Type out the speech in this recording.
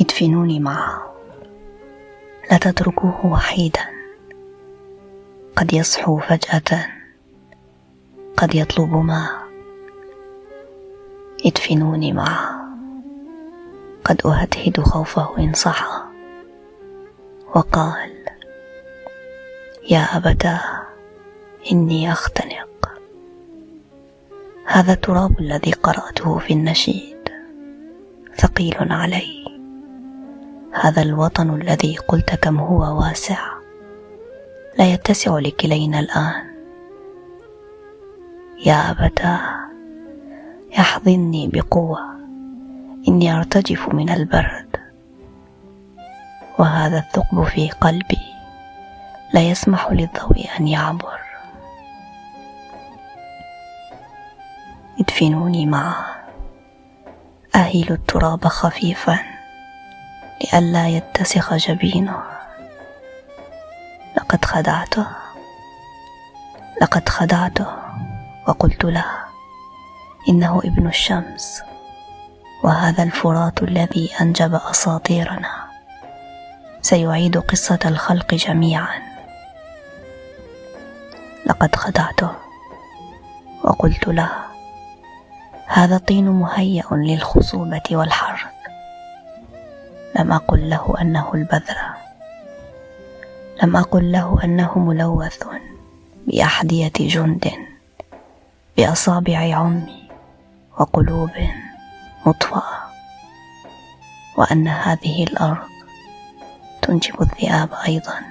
ادفنوني معه. لا تتركوه وحيدا. قد يصحو فجأة. قد يطلب ماء ادفنوني معه. قد أهدهد خوفه إن صحى. وقال يا أبتاه إني أختنق. هذا التراب الذي قرأته في النشيد. ثقيل علي. هذا الوطن الذي قلت كم هو واسع. لا يتسع لكلينا الآن. يا أبتاه احضني بقوة. إني أرتجف من البرد. وهذا الثقب في قلبي لا يسمح للضوء أن يعبر. ادفنوني معه. أهيل التراب خفيفا. لئلا يتسخ جبينه. لقد خدعته. لقد خدعته وقلت له إنه ابن الشمس وهذا الفرات الذي أنجب أساطيرنا. سيعيد قصة الخلق جميعا. لقد خدعته. وقلت له هذا الطين مهيأ للخصوبة والحرث. لم أقل له أنه البذرة لم أقل له أنه ملوث بأحذية جند بأصابع عمي وقلوب مطفأة. وأن هذه الأرض تنجب الذئاب أيضا.